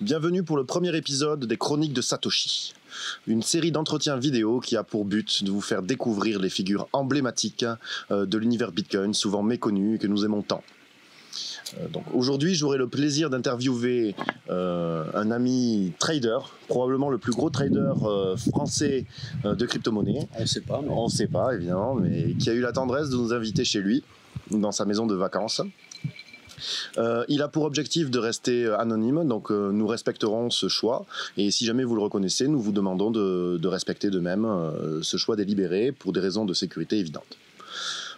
Bienvenue pour le premier épisode des Chroniques de Satoshi, une série d'entretiens vidéo qui a pour but de vous faire découvrir les figures emblématiques euh, de l'univers Bitcoin, souvent méconnues et que nous aimons tant. Euh, donc aujourd'hui, j'aurai le plaisir d'interviewer euh, un ami trader, probablement le plus gros trader français de crypto-monnaie. On ne sait pas. On ne sait pas, évidemment, mais qui a eu la tendresse de nous inviter chez lui, dans sa maison de vacances. Euh, il a pour objectif de rester euh, anonyme, donc euh, nous respecterons ce choix. Et si jamais vous le reconnaissez, nous vous demandons de, respecter de même ce choix délibéré pour des raisons de sécurité évidentes.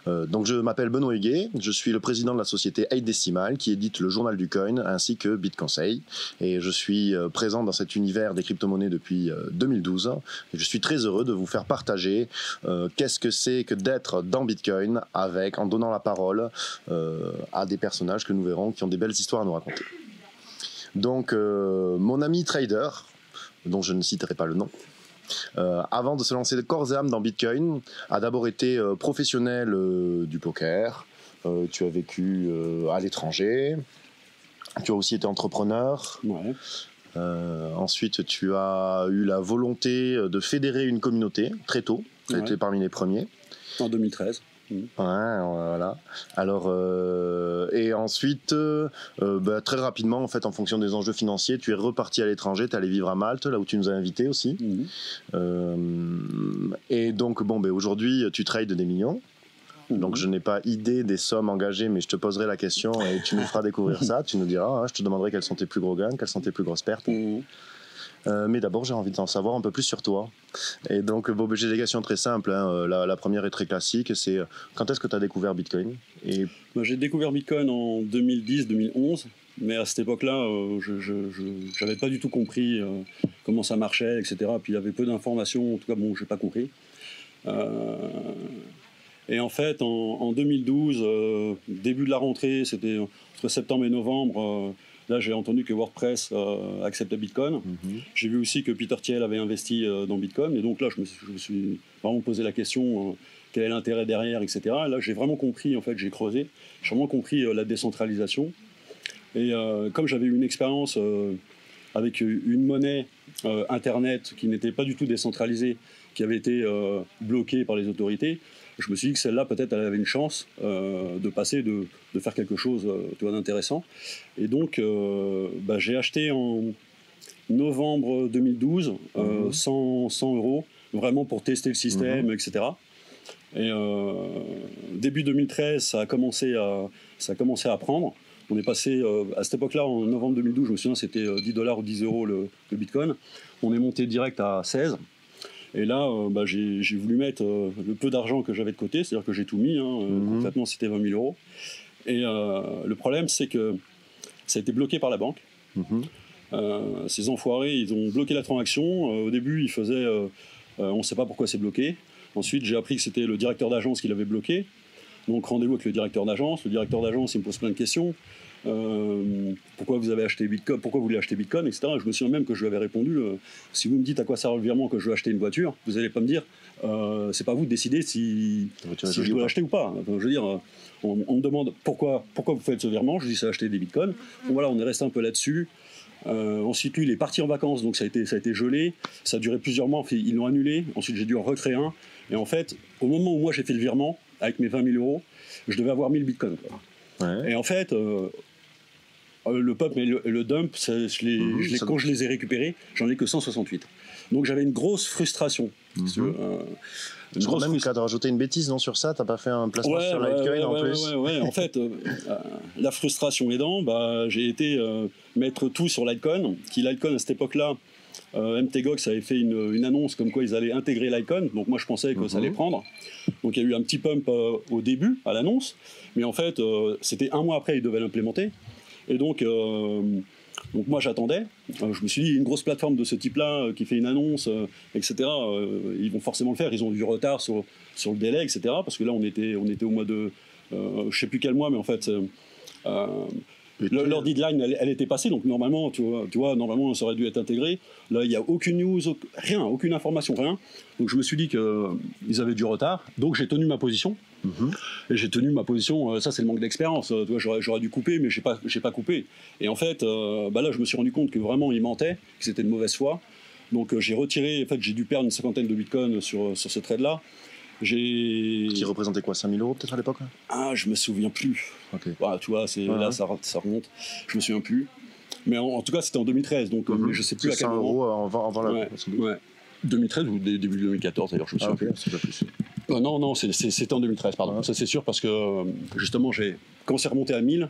Euh, donc je m'appelle Benoît Huguet, je suis le président de la société 8 Decimal qui édite le journal du coin ainsi que BitConseil et je suis euh, présent dans cet univers des crypto-monnaies depuis 2012 euh, et je suis très heureux de vous faire partager qu'est-ce que c'est que d'être dans Bitcoin avec en donnant la parole à des personnages que nous verrons qui ont des belles histoires à nous raconter. Donc mon ami trader dont je ne citerai pas le nom, avant de se lancer de corps et âme dans Bitcoin, a d'abord été euh, professionnel euh, du poker. tu as vécu à l'étranger. Tu as aussi été entrepreneur. ensuite, tu as eu la volonté de fédérer une communauté très tôt. Tu étais parmi les premiers. En 2013. Ouais, voilà. Alors, euh, et ensuite, euh, euh, bah, très rapidement, en fait, en fonction des enjeux financiers, tu es reparti à l'étranger, tu es allé vivre à Malte, là où tu nous as invités aussi. Mhm. et donc, bon, ben, aujourd'hui, tu trades des millions. Mhm. Donc, je n'ai pas idée des sommes engagées, mais je te poserai la question et tu nous feras découvrir ça. Tu nous diras, hein, je te demanderai quels sont tes plus gros gains, quelles sont tes plus grosses pertes. Euh, mais d'abord, j'ai envie d'en savoir un peu plus sur toi. Et donc, j'ai des questions très simples. Hein. Euh, la, première est très classique. C'est euh, quand est-ce que tu as découvert Bitcoin? Et... J'ai découvert Bitcoin en 2010-2011. Mais à cette époque-là, je n'avais pas du tout compris comment ça marchait, etc. Puis il y avait peu d'informations. En tout cas, bon, je n'ai pas compris. Et en fait, en, 2012, début de la rentrée, c'était entre septembre et novembre, Là, j'ai entendu que WordPress euh, acceptait Bitcoin. Mhm. J'ai vu aussi que Peter Thiel avait investi euh, dans Bitcoin. Et donc là, je me, suis, vraiment posé la question euh, quel est l'intérêt derrière, etc. là, j'ai vraiment compris, en fait, j'ai creusé. J'ai vraiment compris la décentralisation. Et comme j'avais eu une expérience avec une monnaie Internet qui n'était pas du tout décentralisée, qui avait été bloquée par les autorités, je me suis dit que celle-là, peut-être, elle avait une chance euh, de passer, de, de, faire quelque chose euh, d'intéressant. Et donc, euh, bah, j'ai acheté en novembre 2012 100, 100, euros, vraiment pour tester le système, etc. Mhm. Et début 2013, ça a commencé à, ça a commencé à prendre. On est passé, à cette époque-là, en novembre 2012, je me souviens, c'était 10 dollars ou 10 euros le, le Bitcoin. On est monté direct à 16. Et là, euh, bah, j'ai voulu mettre euh, le peu d'argent que j'avais de côté, c'est-à-dire que j'ai tout mis, hein, euh, mhm. c'était 20 000 euros. Et le problème, c'est que ça a été bloqué par la banque. Mhm. ces enfoirés, ils ont bloqué la transaction. au début, ils faisaient, on ne sait pas pourquoi c'est bloqué. Ensuite, j'ai appris que c'était le directeur d'agence qui l'avait bloqué. Donc rendez-vous avec le directeur d'agence. Le directeur d'agence, il me pose plein de questions. Euh, pourquoi vous avez acheté Bitcoin, pourquoi vous voulez acheter Bitcoin, etc. Je me souviens même que je lui avais répondu euh, si vous me dites à quoi sert le virement que je veux acheter une voiture, vous n'allez pas me dire euh, c'est pas vous de décider si, si je dois l'acheter ou pas. je veux dire, on, me demande pourquoi, pourquoi vous faites ce virement, je dis c'est acheter des Bitcoins. voilà, on est resté un peu là-dessus. ensuite, lui, il est parti en vacances, donc ça a été, ça a été gelé. Ça a duré plusieurs mois. ils l'ont annulé. Ensuite, j'ai dû en recréer un. Et en fait, au moment où moi j'ai fait le virement, avec mes 20 000 euros, je devais avoir 1000 bitcoins. Et en fait, euh, le pop et le, dump, mhm, quand je les ai récupérés, j'en ai que 168. Donc j'avais une grosse frustration. Mhm. Euh, je crois même que tu as rajouté une bêtise non, sur ça, tu n'as pas fait un placement sur Litecoin en plus Ouais, en fait, euh, la frustration aidant, bah, j'ai été mettre tout sur Litecoin, qui Litecoin à cette époque-là, MTGOX avait fait une, annonce comme quoi ils allaient intégrer Litecoin, donc moi je pensais que ça allait mhm. prendre. Donc il y a eu un petit pump au début, à l'annonce, mais en fait, c'était un mois après, ils devaient l'implémenter. Et donc, euh, donc moi j'attendais. Euh, je me suis dit, une grosse plateforme de ce type-là euh, qui fait une annonce, etc., ils vont forcément le faire. Ils ont du retard sur, sur le délai, etc. Parce que là, on était, on était au mois de. je ne sais plus quel mois, mais en fait. leur deadline, elle, était passée, donc normalement, tu vois, normalement, ça aurait dû être intégré. Là, il n'y a aucune news, rien, aucune information, rien. Donc je me suis dit qu'ils avaient du retard, donc j'ai tenu ma position. Mm-hmm. Et j'ai tenu ma position. ça, c'est le manque d'expérience. j'aurais, j'aurais dû couper, mais j'ai pas, pas coupé. Et en fait, bah là, je me suis rendu compte que vraiment, il mentait, que c'était de mauvaise foi. Donc, j'ai retiré. En fait, j'ai dû perdre une cinquantaine de bitcoins sur, sur ce trade-là. J'ai... Qui représentait quoi 5000 euros peut-être à l'époque Ah, je me souviens plus. Ok. Bah, tu vois, c'est, là, Ça, ça remonte. Je me souviens plus. Mais en, tout cas, c'était en 2013, donc mm -hmm. je sais plus à quel moment. euros avant, avant ouais, la. Ouais. 2013 ou début 2014 d'ailleurs, je me souviens ah, plus. Pas plus. Euh, non, non, c'était en 2013, pardon. Ça c'est sûr parce que euh, justement, j'ai quand c'est remonté à 1000,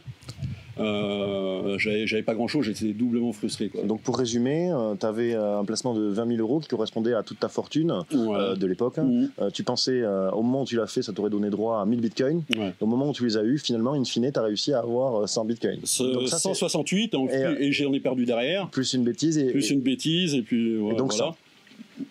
euh, j'avais pas grand chose, j'étais doublement frustré. Donc pour résumer, euh, tu avais euh, un placement de 20 000 euros qui correspondait à toute ta fortune de l'époque. Mhm. tu pensais, au moment où tu l'as fait, ça t'aurait donné droit à 1000 bitcoins. Au moment où tu les as eu, finalement, in fine, tu as réussi à avoir 100 bitcoins. Donc, ça, 168, et, j'en ai perdu derrière. Plus une bêtise. Et, plus une bêtise, et puis et donc voilà.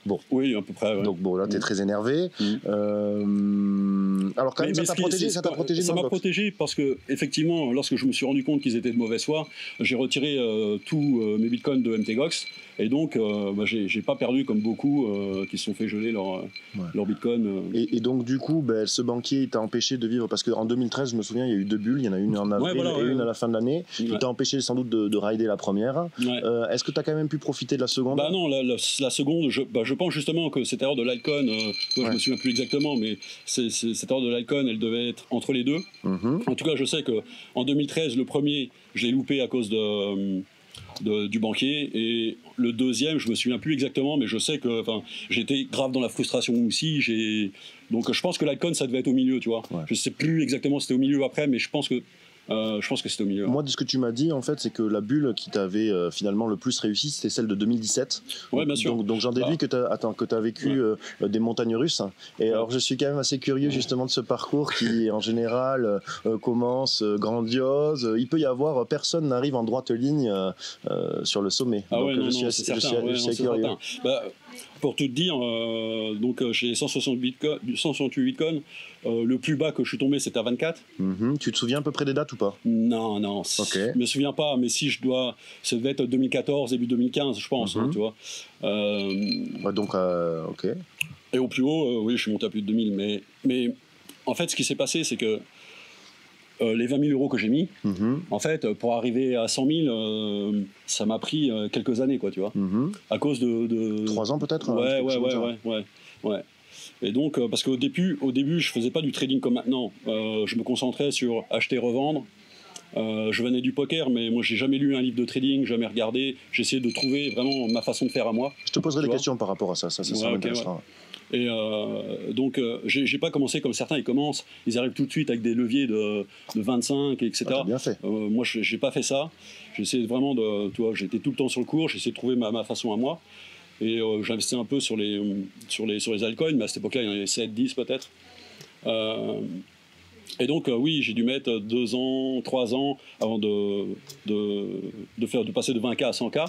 Bon. Oui, à peu près. Donc bon, là, tu es mm. très énervé. Mm. Euh, alors quand même, ça t'a protégé, ça t'a protégé. Ça m'a protégé parce que effectivement, lorsque je me suis rendu compte qu'ils étaient de mauvaise foi, j'ai retiré euh, tous euh, mes bitcoins de MTGOX et donc bah, j'ai pas perdu comme beaucoup qui se sont fait geler leur, leur bitcoin. Et, donc du coup, bah, ce banquier t'a empêché de vivre parce qu'en 2013, je me souviens, il y a eu deux bulles, il y en a une en avril et une à la fin de l'année. Il t'a empêché sans doute de, de rider la première. Est-ce que tu as quand même pu profiter de la seconde? Bah non, la, la, seconde, je, bah, je pense justement que cette erreur de l'icon, euh, je me souviens plus exactement, mais cette erreur de l'icon, elle devait être entre les deux. Mm-hmm. En tout cas, je sais que en 2013, le premier, je l'ai loupé à cause de, du banquier, et le deuxième, je me souviens plus exactement, mais je sais que, j'étais grave dans la frustration aussi. Donc je pense que l'icon, ça devait être au milieu, tu vois. Je sais plus exactement si c'était au milieu après, mais je pense que euh, je pense que c'est au milieu. Moi, de ce que tu m'as dit, en fait, c'est que la bulle qui t'avait euh, finalement le plus réussi, c'était celle de 2017. Oui, bien sûr. Donc, j'en déduis bah. que tu as, que as vécu euh, des montagnes russes. Et alors, je suis quand même assez curieux justement de ce parcours qui, en général, commence grandiose. Il peut y avoir, personne n'arrive en droite ligne sur le sommet. Ah ouais, non, je, suis, je, suis, je suis curieux. Bah, pour tout te dire, euh, donc euh, j'ai 168 bitcoins. Euh, le plus bas que je suis tombé, c'était à 24. Mhm. Tu te souviens à peu près des dates ou pas? Non, non. Je me souviens pas, mais si je dois, ça devait être 2014, début 2015, je pense. Hein, mhm. tu vois. donc, ok. Et au plus haut, oui, je suis monté à plus de 2000. Mais, mais en fait, ce qui s'est passé, c'est que euh, les 20 000 euros que j'ai mis, mhm. en fait, pour arriver à 100 000, euh, ça m'a pris euh, quelques années, quoi, tu vois. Mhm. À cause de, Trois ans peut-être ouais, ouais, ouais, ouais, ouais, ouais, Et donc, parce qu'au début, au début, je faisais pas du trading comme maintenant. je me concentrais sur acheter, revendre. Je venais du poker, mais moi, j'ai jamais lu un livre de trading, jamais regardé. J'essayais de trouver vraiment ma façon de faire à moi. Je te poserai des questions par rapport à ça, ça, ça, ça et euh, donc, euh, j'ai pas commencé comme certains, ils commencent, ils arrivent tout de suite avec des leviers de, 25, etc. Ah, bien fait. Euh, moi, j'ai pas fait ça. J'essaie vraiment de, tu vois, j'étais tout le temps sur le cours, j'essayais de trouver ma, façon à moi. Et j'investis un peu sur les, sur les, sur les altcoins, mais à cette époque-là, il y en avait 7, 10 peut-être. Et donc, euh, oui, j'ai dû mettre deux ans, trois ans avant de, de, faire, de passer de 20K à 100K.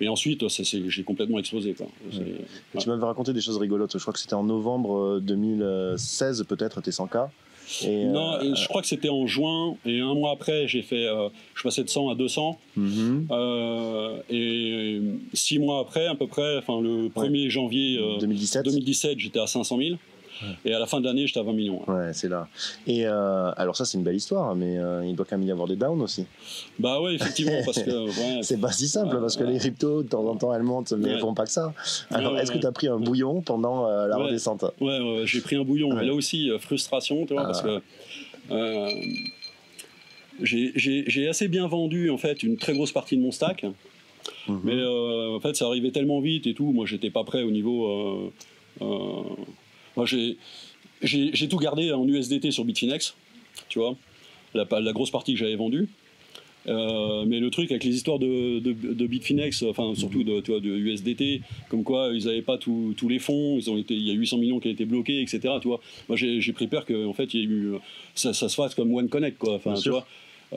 Et ensuite, j'ai complètement explosé. Quoi. Tu m'avais raconté des choses rigolotes. Je crois que c'était en novembre 2016, euh, peut-être, tes 100K. Et non, euh, je crois que c'était en juin. Et un mois après, j'ai fait, je passais de 100 à 200. Mm-hmm. et six mois après, à peu près, enfin le 1er janvier 2017, 2017 j'étais à 500 000. Et à la fin de l'année, j'étais à 20 millions. Ouais, c'est là. Et euh, alors ça, c'est une belle histoire, mais euh, il doit quand même y avoir des downs aussi. Bah oui, effectivement, parce que... c'est pas si simple, parce que les cryptos, de temps en temps, elles montent, mais elles font pas que ça. Alors, est-ce que tu as pris un bouillon pendant euh, la redescente? Ouais, j'ai pris un bouillon. Là aussi, frustration, tu vois, parce que... j'ai assez bien vendu, en fait, une très grosse partie de mon stack. Mhm. Mais en fait, ça arrivait tellement vite et tout. Moi, j'étais pas prêt au niveau moi, j'ai tout gardé en USDT sur Bitfinex, tu vois, la, la grosse partie que j'avais vendue. Euh, mais le truc avec les histoires de, de, Bitfinex, enfin surtout de, tu vois, de USDT, comme quoi ils n'avaient pas tous les fonds, ils ont été, il y a 800 millions qui ont été bloqués, etc. Tu vois. Moi j'ai pris peur que en fait il y ait eu, ça, ça, se fasse comme OneConnect, quoi. Enfin, tu vois,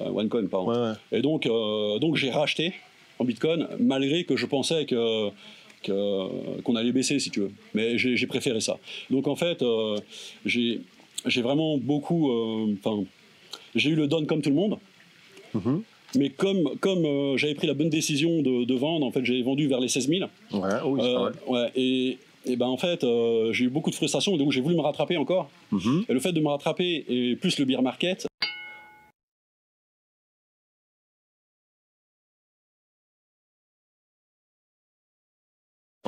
euh, OneCoin, pardon. Et donc, euh, donc j'ai racheté en Bitcoin, malgré que je pensais que qu'on allait baisser, si tu veux. Mais j'ai préféré ça. Donc en fait, euh, j'ai vraiment beaucoup. Euh, enfin, j'ai eu le don comme tout le monde. Mm-hmm. Mais comme, comme euh, j'avais pris la bonne décision de, vendre, en fait, j'avais vendu vers les 16 000. Ouais, oui, ouais. Et et ben en fait, euh, j'ai eu beaucoup de frustration, donc j'ai voulu me rattraper encore. Mhm. Et le fait de me rattraper, et plus le beer market,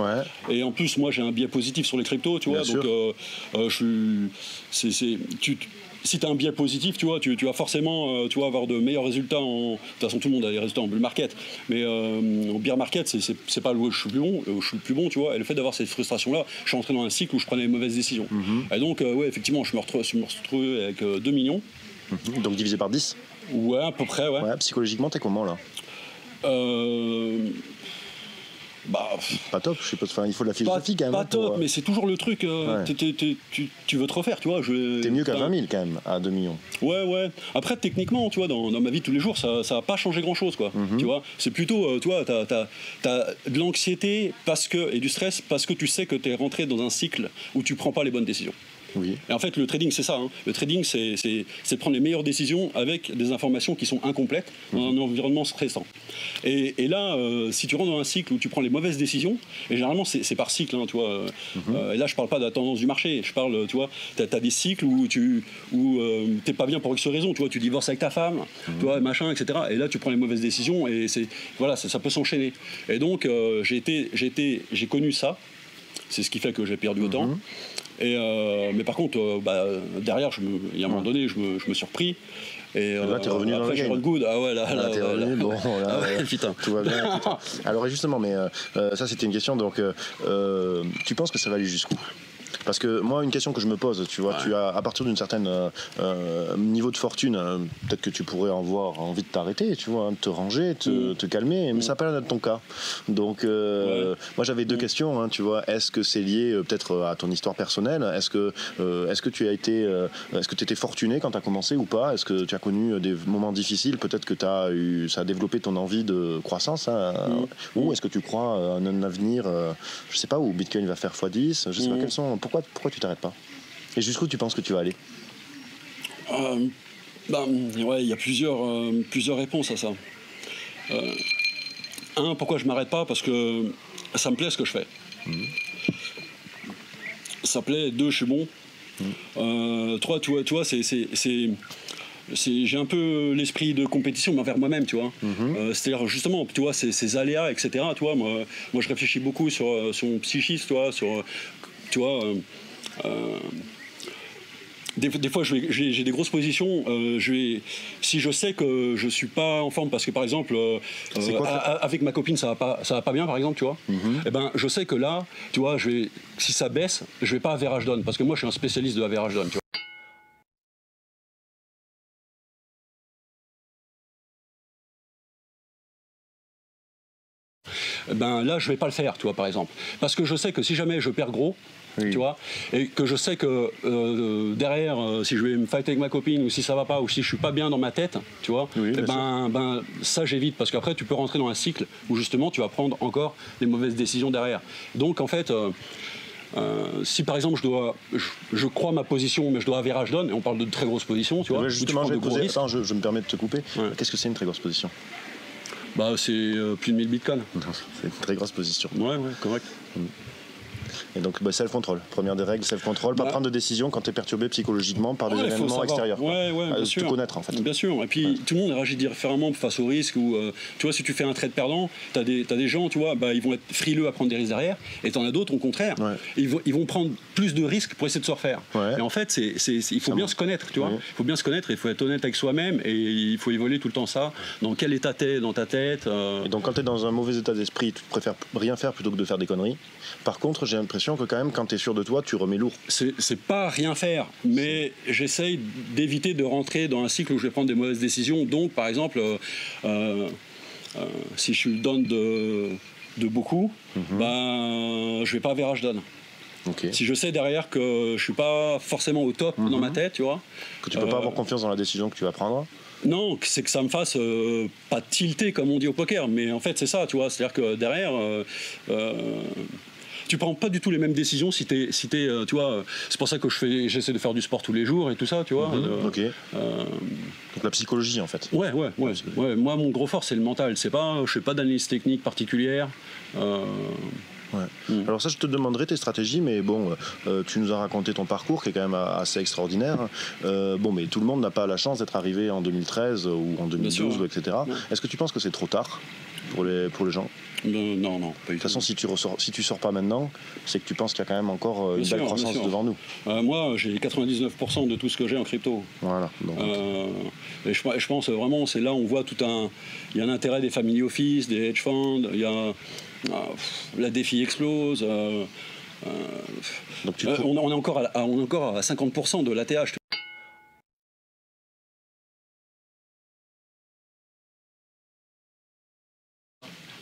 Ouais. et en plus, moi j'ai un biais positif sur les cryptos, tu vois, Bien donc euh, euh, je suis. c'est- c'est- tu- tu- si tu as un biais positif, tu vois, tu, tu vas forcément euh, tu avoir de meilleurs résultats. En, de toute façon, tout le monde a des résultats en bull market, mais euh, en beer market, c'est- c'est c'est pas là où je suis plus bon, où je suis le plus bon, tu vois. Et le fait d'avoir cette frustration-là, je suis entré dans un cycle où je prenais les mauvaises décisions. Mhm. Et donc, euh, ouais, effectivement, je me retrouve, je me retrouve avec euh, 2 millions. Mhm. Donc divisé par 10. Ouais, à peu près, ouais. Ouais, psychologiquement, t'es comment là? Euh, bah, Pas top, je suppose. Enfin, il faut de la pas, philosophie quand même. pas hein, pour, top, euh, mais c'est toujours le truc. euh, Ouais. t'es- tu, tu veux te refaire, tu vois. T'es mieux qu'à enfin, 20 000 quand même, à 2 millions. Ouais, ouais. Après, techniquement, tu vois, dans, dans ma vie de tous les jours, ça n'a pas changé grand-chose, quoi. Mhm. Tu vois, c'est plutôt, euh, tu vois, t'as as, de l'anxiété parce que et du stress parce que tu sais que tu es rentré dans un cycle où tu prends pas les bonnes décisions. Oui. Et en fait, le trading, c'est ça. hein. Le trading, c'est prendre les meilleures décisions avec des informations qui sont incomplètes dans un environnement stressant. Et, et là, euh, si tu rentres dans un cycle où tu prends les mauvaises décisions, et généralement, c'est par cycle, hein, tu vois. euh, et là, je parle pas de la tendance du marché. Je parle, tu vois, tu as, des cycles où tu où, euh, pas bien pour X raison. Tu vois, tu divorces avec ta femme, tu vois, machin, etc. Et là, tu prends les mauvaises décisions et voilà, ça, ça peut s'enchaîner. Et donc, euh, j'ai connu ça. C'est ce qui fait que j'ai perdu autant. Et euh, mais par contre, euh, bah, derrière, il y a un moment donné, je me, je me suis repris. Et Là, t'es revenu dans le après, game. Good. Ah ouais, là, Là, là, t'es ouais, revenu, là. bon, là, Ah ouais, euh, putain. Tout va bien. putain. Alors justement, mais euh, euh, ça c'était une question. Donc, euh, euh, tu penses que ça va aller jusqu'où? Parce que moi, une question que je me pose, tu vois, Ouais. tu as à partir d'une certaine euh, euh, niveau de fortune, euh, peut-être que tu pourrais avoir envie de t'arrêter, tu vois, hein, de te ranger, te, Mm. te calmer, mais ça n'a pas l'air d'être ton cas. Donc, euh, Ouais. moi, j'avais deux Mm. questions, hein, tu vois. Est-ce que c'est lié peut-être à ton histoire personnelle? Est-ce que, est-ce que tu as été, est-ce que tu étais fortuné quand tu as commencé ou pas? Est-ce que tu as connu des moments difficiles? Peut-être que as eu, ça a développé ton envie de croissance. hein, Mm. Ou est-ce que tu crois à un avenir, je sais pas, où Bitcoin va faire x10 Je sais pas quels sont. Pourquoi, pourquoi tu t'arrêtes pas? Et jusqu'où tu penses que tu vas aller? Euh, ben, ouais, il y a plusieurs, euh, plusieurs réponses à ça. Euh, un, pourquoi je m'arrête pas? Parce que ça me plaît ce que je fais. Ça plaît. Deux, je suis bon. Euh, trois, tu vois, tu vois, c'est, j'ai un peu l'esprit de compétition mais envers moi-même, tu vois. Euh, c'est-à-dire justement, tu vois, ces, ces aléas, etc. Tu vois, moi, moi, je réfléchis beaucoup sur, sur mon psychisme, tu vois, sur, tu vois. euh, euh, des, des fois, j'ai des grosses positions. euh, je vais, si je sais que je suis pas en forme, parce que par exemple, euh, C'est quoi, a- a- avec ma copine, ça va pas, ça va pas bien, par exemple, tu vois. Eh ben, je sais que là, tu vois, je vais, si ça baisse, je vais pas average down, parce que moi, je suis un spécialiste de average down, tu ben là, je vais pas le faire, tu vois, par exemple, parce que je sais que si jamais je perds gros, Oui. tu vois, et que je sais que euh, derrière, euh, si je vais me fighter avec ma copine ou si ça va pas ou si je suis pas bien dans ma tête, tu vois, Oui, eh ben, ben ça j'évite parce qu'après tu peux rentrer dans un cycle où justement tu vas prendre encore les mauvaises décisions derrière. Donc en fait. euh, euh, si par exemple je dois, je, je crois ma position, mais je dois average down, et on parle de très grosses positions, tu vois, Ouais, où tu Justement, je, vais poser- Attends, je, je me permets de te couper. Ouais. Qu'est-ce que c'est une très grosse position? Bah c'est euh, plus de 1000 bitcoins. C'est une très grosse position. Ouais, ouais, correct. Et donc, bah, self-control. Première des règles, self-control. Pas Bah. prendre de décision quand tu es perturbé psychologiquement par des Ouais, événements extérieurs. Ouais, ouais, Euh, bien te sûr. connaître, en fait. Bien sûr. Et puis, tout le monde réagit différemment face au risque. Ou, euh, tu vois, si tu fais un trade perdant, tu as, des gens, tu vois, bah, ils vont être frileux à prendre des risques derrière. Et tu en as d'autres, au contraire. Ouais. Ils, vont, ils vont prendre plus de risques pour essayer de se refaire. Et en fait, c'est, il faut bien se connaître, tu vois. Il faut bien se connaître, il faut être honnête avec soi-même. Et il faut évoluer tout le temps ça. Dans quel état t'es dans ta tête euh, Et donc, quand tu es dans un mauvais état d'esprit, tu préfères rien faire plutôt que de faire des conneries. Par contre, j'ai l'impression que quand même, quand tu es sûr de toi, tu remets lourd. c'est pas rien faire, mais j'essaye d'éviter de rentrer dans un cycle où je vais prendre des mauvaises décisions. Donc, par exemple, euh, euh, euh, si je suis down de, de beaucoup, ben, je vais pas average down. Ok. Si je sais derrière que je suis pas forcément au top dans ma tête, tu vois, Que tu peux pas avoir confiance dans la décision que tu vas prendre. non, c'est que ça me fasse euh, pas tilter comme on dit au poker, mais en fait c'est ça, tu vois, c'est-à-dire que derrière, euh, tu prends pas du tout les mêmes décisions si t'es, si t'es, euh, tu vois, euh, c'est pour ça que je fais, j'essaie de faire du sport tous les jours et tout ça, tu vois. euh, Ok. Donc la psychologie en fait. Ouais, ouais, ouais, ouais. Moi, mon gros fort, c'est le mental. C'est pas, je fais pas d'analyse technique particulière. Euh, Mm. Alors ça, je te demanderai tes stratégies, mais bon, euh, tu nous as raconté ton parcours qui est quand même assez extraordinaire. Euh, bon, mais tout le monde n'a pas la chance d'être arrivé en 2013 ou en 2012, etc. Est-ce que tu penses que c'est trop tard? Pour les, pour les gens non, non, non. de toute façon, si tu ressors, si tu sors pas maintenant, c'est que tu penses qu'il y a quand même encore une belle croissance devant nous. moi, j'ai 99% de tout ce que j'ai en crypto. Voilà. et je, je, pense vraiment, c'est là où on voit tout un. Il y a un intérêt des family office, des hedge funds. Il y a ah, la défi explose. Euh, euh, euh, on, est encore à, on est encore à 50% de l'ATH.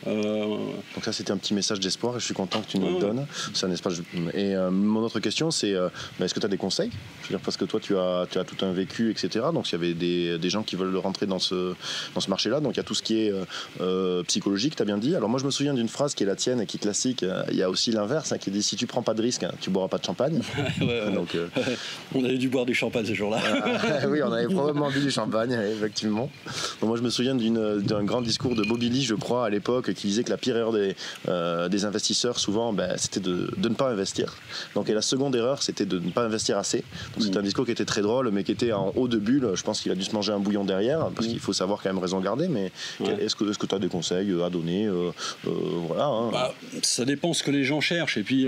Uh, Euh, c'était un petit message d'espoir et je suis content que tu nous le donnes. C'est un espace. Et euh, mon autre question, c'est euh, bah, est-ce que tu as des conseils? Je veux dire, parce que toi, tu as, tu as tout un vécu, etc. Donc, il y avait des, des, gens qui veulent rentrer dans ce, dans ce marché-là. Donc, il y a tout ce qui est psychologique, tu as bien dit. Alors, moi, je me souviens d'une phrase qui est la tienne et qui est classique. Il y a aussi l'inverse, hein, qui dit si tu prends pas de risque, hein, tu boiras pas de champagne. Donc, on avait dû boire du champagne ce jour-là. oui, on avait probablement bu du champagne, effectivement. moi, je me souviens d'un grand discours de Bobby Lee, je crois, à l'époque, qui disait que la pire erreur des, euh, des investisseurs, souvent, ben, c'était de, de, ne pas investir. Donc, et la seconde erreur, c'était de ne pas investir assez. Donc, c'était un discours qui était très drôle, mais qui était en haut de bulle. Je pense qu'il a dû se manger un bouillon derrière, parce qu'il faut savoir quand même raison garder. Mais est-ce que tu as des conseils à donner euh, euh, voilà, hein. bah, Ça dépend ce que les gens cherchent. Et puis.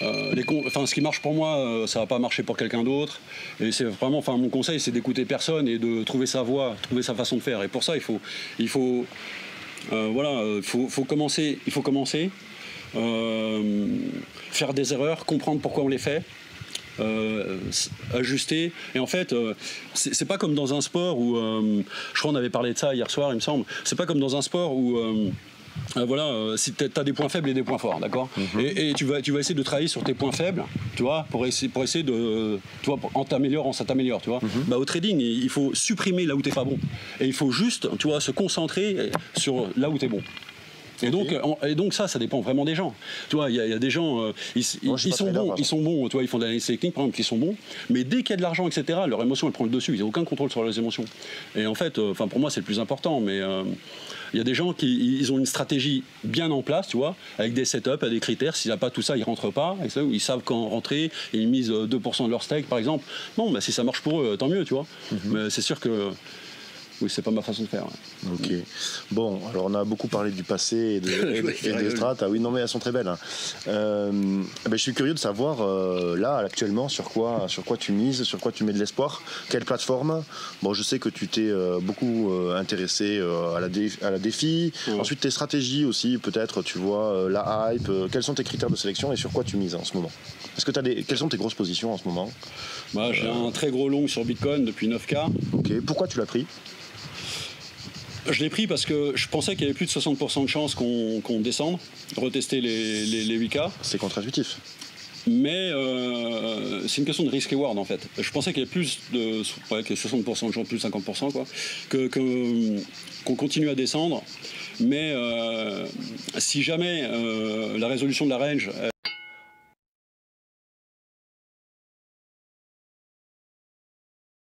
les enfin, ce qui marche pour moi, ça va pas marcher pour quelqu'un d'autre. Et c'est vraiment, enfin, mon conseil, c'est d'écouter personne et de trouver sa voie, trouver sa façon de faire. Et pour ça, il faut, il faut, euh, voilà, il euh, faut, commencer. Il faut commencer. Euh, faire des erreurs, comprendre pourquoi on les fait. ajuster. Et en fait, c'est pas comme dans un sport où, je crois qu'on avait parlé de ça hier soir, il me semble, c'est pas comme dans un sport où euh, voilà, euh, si tu as des points faibles et des points forts, d'accord mhm. et, tu, vas, tu vas essayer de travailler sur tes points faibles, tu vois, pour essayer, pour essayer de. Tu vois, en t'améliorant, ça t'améliore, tu vois. Mhm. bah, au trading, il faut supprimer là où t'es pas bon. Et il faut juste, tu vois, se concentrer sur là où tu es bon. Et donc, et donc ça, ça dépend vraiment des gens. Tu vois, il y, a des gens, euh, ils, sont bons, ils sont bons. Tu vois, ils font de l'analyse technique, par exemple, qui sont bons. Mais dès qu'il y a de l'argent, etc., leur émotion, elle prend le dessus. Ils n'ont aucun contrôle sur leurs émotions. Et en fait, enfin, pour moi, c'est le plus important. Mais il y a des gens qui ils ont une stratégie bien en place, tu vois, avec des setups, avec des critères. S'il n'y a pas tout ça, ils ne rentrent pas. Et ça, ils savent quand rentrer et ils misent 2% de leur stake, par exemple. Non, bah, si ça marche pour eux, tant mieux, tu vois. Mhm. Mais c'est sûr que oui, c'est pas ma façon de faire. Ok. Bon, alors on a beaucoup parlé du passé et, des strates. Ah oui, non, mais elles sont très belles. Hein. Euh, ben, je suis curieux de savoir, euh, là, actuellement, sur quoi, sur quoi tu mises, sur quoi tu mets de l'espoir. Quelle plateforme? Bon, je sais que tu t'es euh, beaucoup intéressé à, la à la défi. Ensuite, tes stratégies aussi, peut-être, tu vois, la hype. quels sont tes critères de sélection et sur quoi tu mises en ce moment? Est-ce que as des... Quelles sont tes grosses positions en ce moment? Bah, J'ai un très gros long sur Bitcoin depuis 9K. Ok. Pourquoi tu l'as pris? Je l'ai pris parce que je pensais qu'il y avait plus de 60% de chances qu'on descende, retester les, les, 8K. C'est contre-intuitif. Mais euh, c'est une question de risk reward en fait. Je pensais qu'il y avait plus de ouais, 60% de chances, plus de 50%, quoi, que, qu'on continue à descendre. Mais euh, si jamais euh, la résolution de la range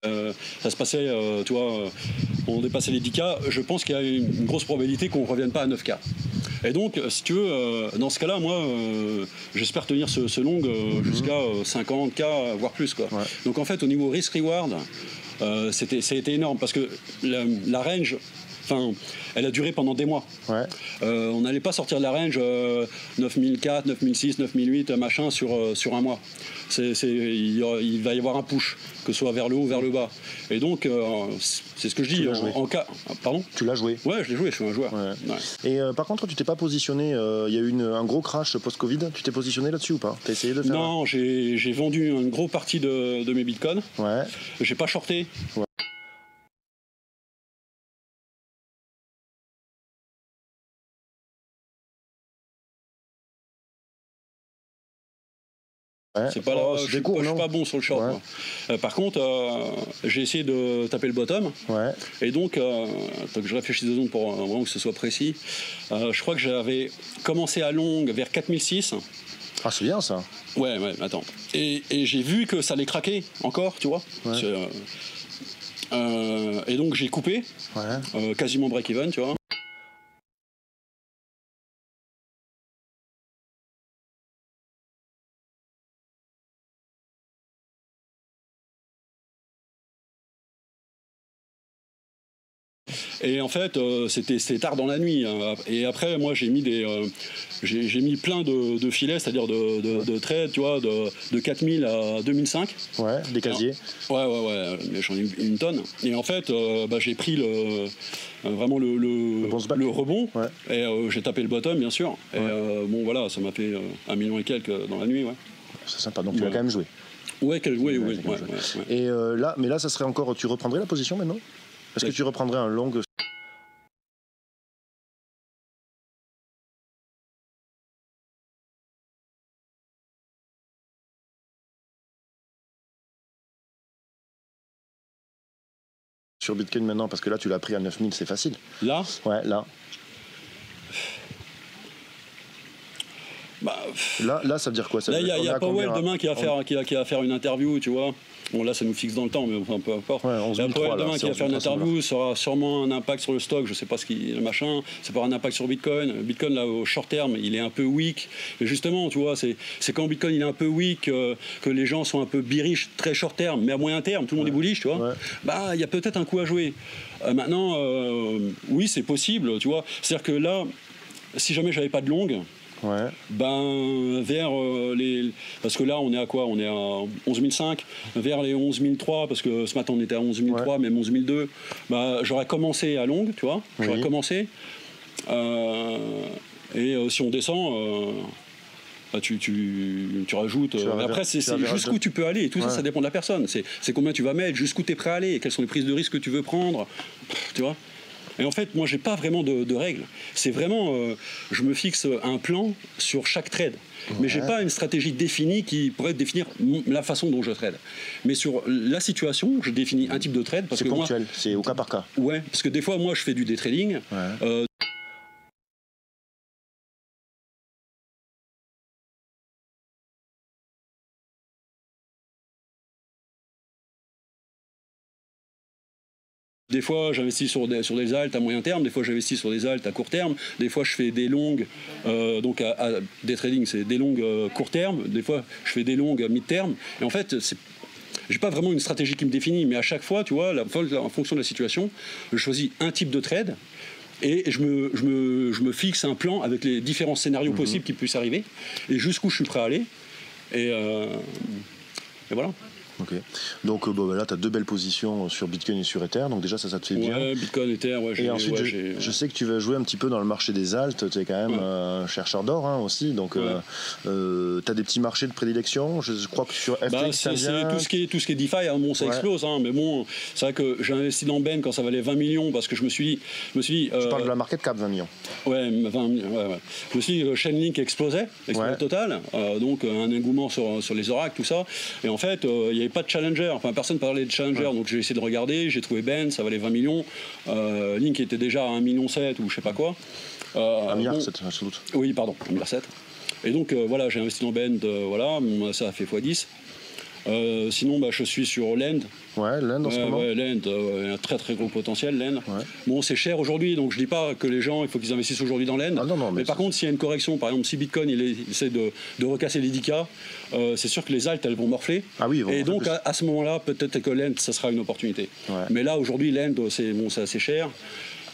ça se passait, tu vois, on dépassait les 10K, je pense qu'il y a une grosse probabilité qu'on ne revienne pas à 9K. Et donc, si tu veux, euh, dans ce cas-là, moi, euh, j'espère tenir ce, long euh, mhm. jusqu'à 50K, voire plus. Quoi. Donc, en fait, au niveau risk-reward, c'était, ça a été énorme parce que la, la range Enfin, elle a duré pendant des mois. on n'allait pas sortir de la range 9004, 9006, 9008, machin sur, sur un mois. il, va y avoir un push, que ce soit vers le haut ou vers le bas. Et donc, c'est ce que je dis. En, cas, pardon? Tu l'as joué Ouais, je l'ai joué. Je suis un joueur. Et euh, par contre, tu t'es pas positionné. Euh, il y a eu un gros crash post-Covid. Tu t'es positionné là-dessus ou pas? T'as essayé de faire Non, j'ai vendu une grosse partie de, de mes bitcoins. Ouais. J'ai pas shorté. Ouais. C'est pas là, oh, je, suis pas bon sur le short. Euh, par contre, euh, j'ai essayé de taper le bottom. Et donc, euh, que je réfléchisse deux secondes pour vraiment que ce soit précis. je crois que j'avais commencé à longue vers 4006. Ah, c'est bien ça. Ouais, ouais, attends. Et, j'ai vu que ça allait craquer encore, tu vois. et donc j'ai coupé, quasiment break-even, tu vois. Et en fait, euh, c'était tard dans la nuit. hein. Et après, moi, j'ai mis des, euh, j'ai mis plein de, de filets, c'est-à-dire de, de, de trades, tu vois, de, de 4000 à 2005. Ouais, des casiers. Ouais, ouais, ouais, mais j'en ai une, une tonne. Et en fait, euh, bah, j'ai pris le, vraiment le, le, rebond Ouais. et euh, j'ai tapé le bottom, bien sûr. Et Ouais. euh, bon, voilà, ça m'a fait euh, un million et quelques dans la nuit, ouais. C'est sympa. Donc tu Ouais. quand même joué. Ouais, quel, ouais, ouais, Ouais, ouais, ouais, ouais. Et là, mais là, ça serait encore. Tu reprendrais la position maintenant? Est-ce que Ouais. tu reprendrais un long sur Bitcoin maintenant Parce que là, tu l'as pris à 9000, c'est facile. Là, Ouais, là. Bah, Là, là ça veut dire quoi ça là, veut il y a, y est a Powell combien, demain qui va, on- faire, qui, va, qui va faire une interview, tu vois. Bon, là, ça nous fixe dans le temps, mais enfin, peu importe. Ouais, 11 Là, 003, Powell là, demain qui va 11 faire une 300 interview, ça aura sûrement un impact sur le stock, je sais pas ce qui le machin, ça peut avoir un impact sur Bitcoin. Bitcoin, là, au short terme, il est un peu weak. Et justement, tu vois, c'est quand Bitcoin il est un peu weak, euh, que les gens sont un peu bearish, très short terme, mais à moyen terme, tout le monde est bullish, tu vois. Ouais. Bah, il y a peut-être un coup à jouer. Euh, maintenant, euh, oui, c'est possible, tu vois. C'est-à-dire que là, si jamais j'avais pas de longue, Ouais. ben, vers euh, les. Parce que là, on est à quoi? On est à 11 005, vers les 11 003, parce que ce matin, on était à 11 003, même 11 002. Ben, J'aurais commencé à longue, tu vois? J'aurais Oui. commencé. Euh, et euh, si on descend. euh, bah, tu, tu, tu rajoutes. Tu après, c'est jusqu'où tu peux aller. Et tout ça, Ouais. ça dépend de la personne. C'est c'est combien tu vas mettre, jusqu'où tu es prêt à aller, quelles sont les prises de risque que tu veux prendre. Pff, Tu vois? Et en fait, moi, j'ai pas vraiment de, de règles. C'est vraiment, euh, je me fixe un plan sur chaque trade. Mais j'ai Ouais. pas une stratégie définie qui pourrait définir la façon dont je trade. Mais sur la situation, je définis un type de trade parce C'est que moi, ponctuel, c'est au cas par cas. ouais, parce que des fois, moi, je fais du day trading. Ouais. Euh, Des fois, j'investis sur des, sur des altes à moyen terme, des fois, j'investis sur des altes à court terme, des fois, je fais des longues, euh, donc à, à- des trading, c'est des longues euh, court terme, des fois, je fais des longues mid terme. Et en fait, c'est j'ai pas vraiment une stratégie qui me définit, mais à chaque fois, tu vois, la- en fonction de la situation, je choisis un type de trade et je me, je me, je me fixe un plan avec les différents scénarios possibles qui puissent arriver et jusqu'où je suis prêt à aller. Et, euh, et voilà. Ok. Donc euh, bah, là, tu as deux belles positions sur Bitcoin et sur Ether. Donc déjà, ça, ça te fait bien. Ouais, Bitcoin, Ether, ouais, Et ensuite, ouais, je, sais que tu vas jouer un petit peu dans le marché des altes. Tu es quand même Ouais. euh, chercheur d'or hein, aussi. Donc, Ouais. tu as des petits marchés de prédilection. Je, crois que sur FTX, Bah, c'est vient. tout ce qui est tout ce qui est DeFi, hein, bon, ça explose, hein, mais bon, c'est vrai que j'ai investi dans Ben quand ça valait 20 millions parce que je me suis dit, je me suis dit, Tu euh, parles de la market cap 20 millions. Ouais, 20 millions, ouais. Je me suis dit, euh, Chainlink explosait, explosait total, euh, donc euh, un engouement sur, sur les oracles, tout ça. Et en fait, euh, il n'y avait pas de challenger, enfin personne ne parlait de challenger, donc j'ai essayé de regarder, j'ai trouvé Ben, ça valait 20 millions, euh, Link était déjà à 1,7 million ou je sais pas quoi. Euh, Un milliard, bon, c'est sans doute. oui, pardon, 1,7 milliard. Et donc euh, voilà, j'ai investi dans Bend, euh, voilà, ça a fait x10. Euh, sinon, bah, je suis sur Lend. Ouais, l'Inde en ce moment. ouais, Lend, euh, un très très gros potentiel. Ouais. Bon, c'est cher aujourd'hui, donc je dis pas que les gens, il faut qu'ils investissent aujourd'hui dans Lend. Ah non, non, mais mais par contre, s'il y a une correction, par exemple, si Bitcoin il, est- il essaie de, de recasser les 10K, euh, c'est sûr que les altes, elles vont morfler. Ah oui, vont Et donc, à, à ce moment-là, peut-être que Lend, ça sera une opportunité. Mais là, aujourd'hui, Lend, c'est bon, c'est assez cher.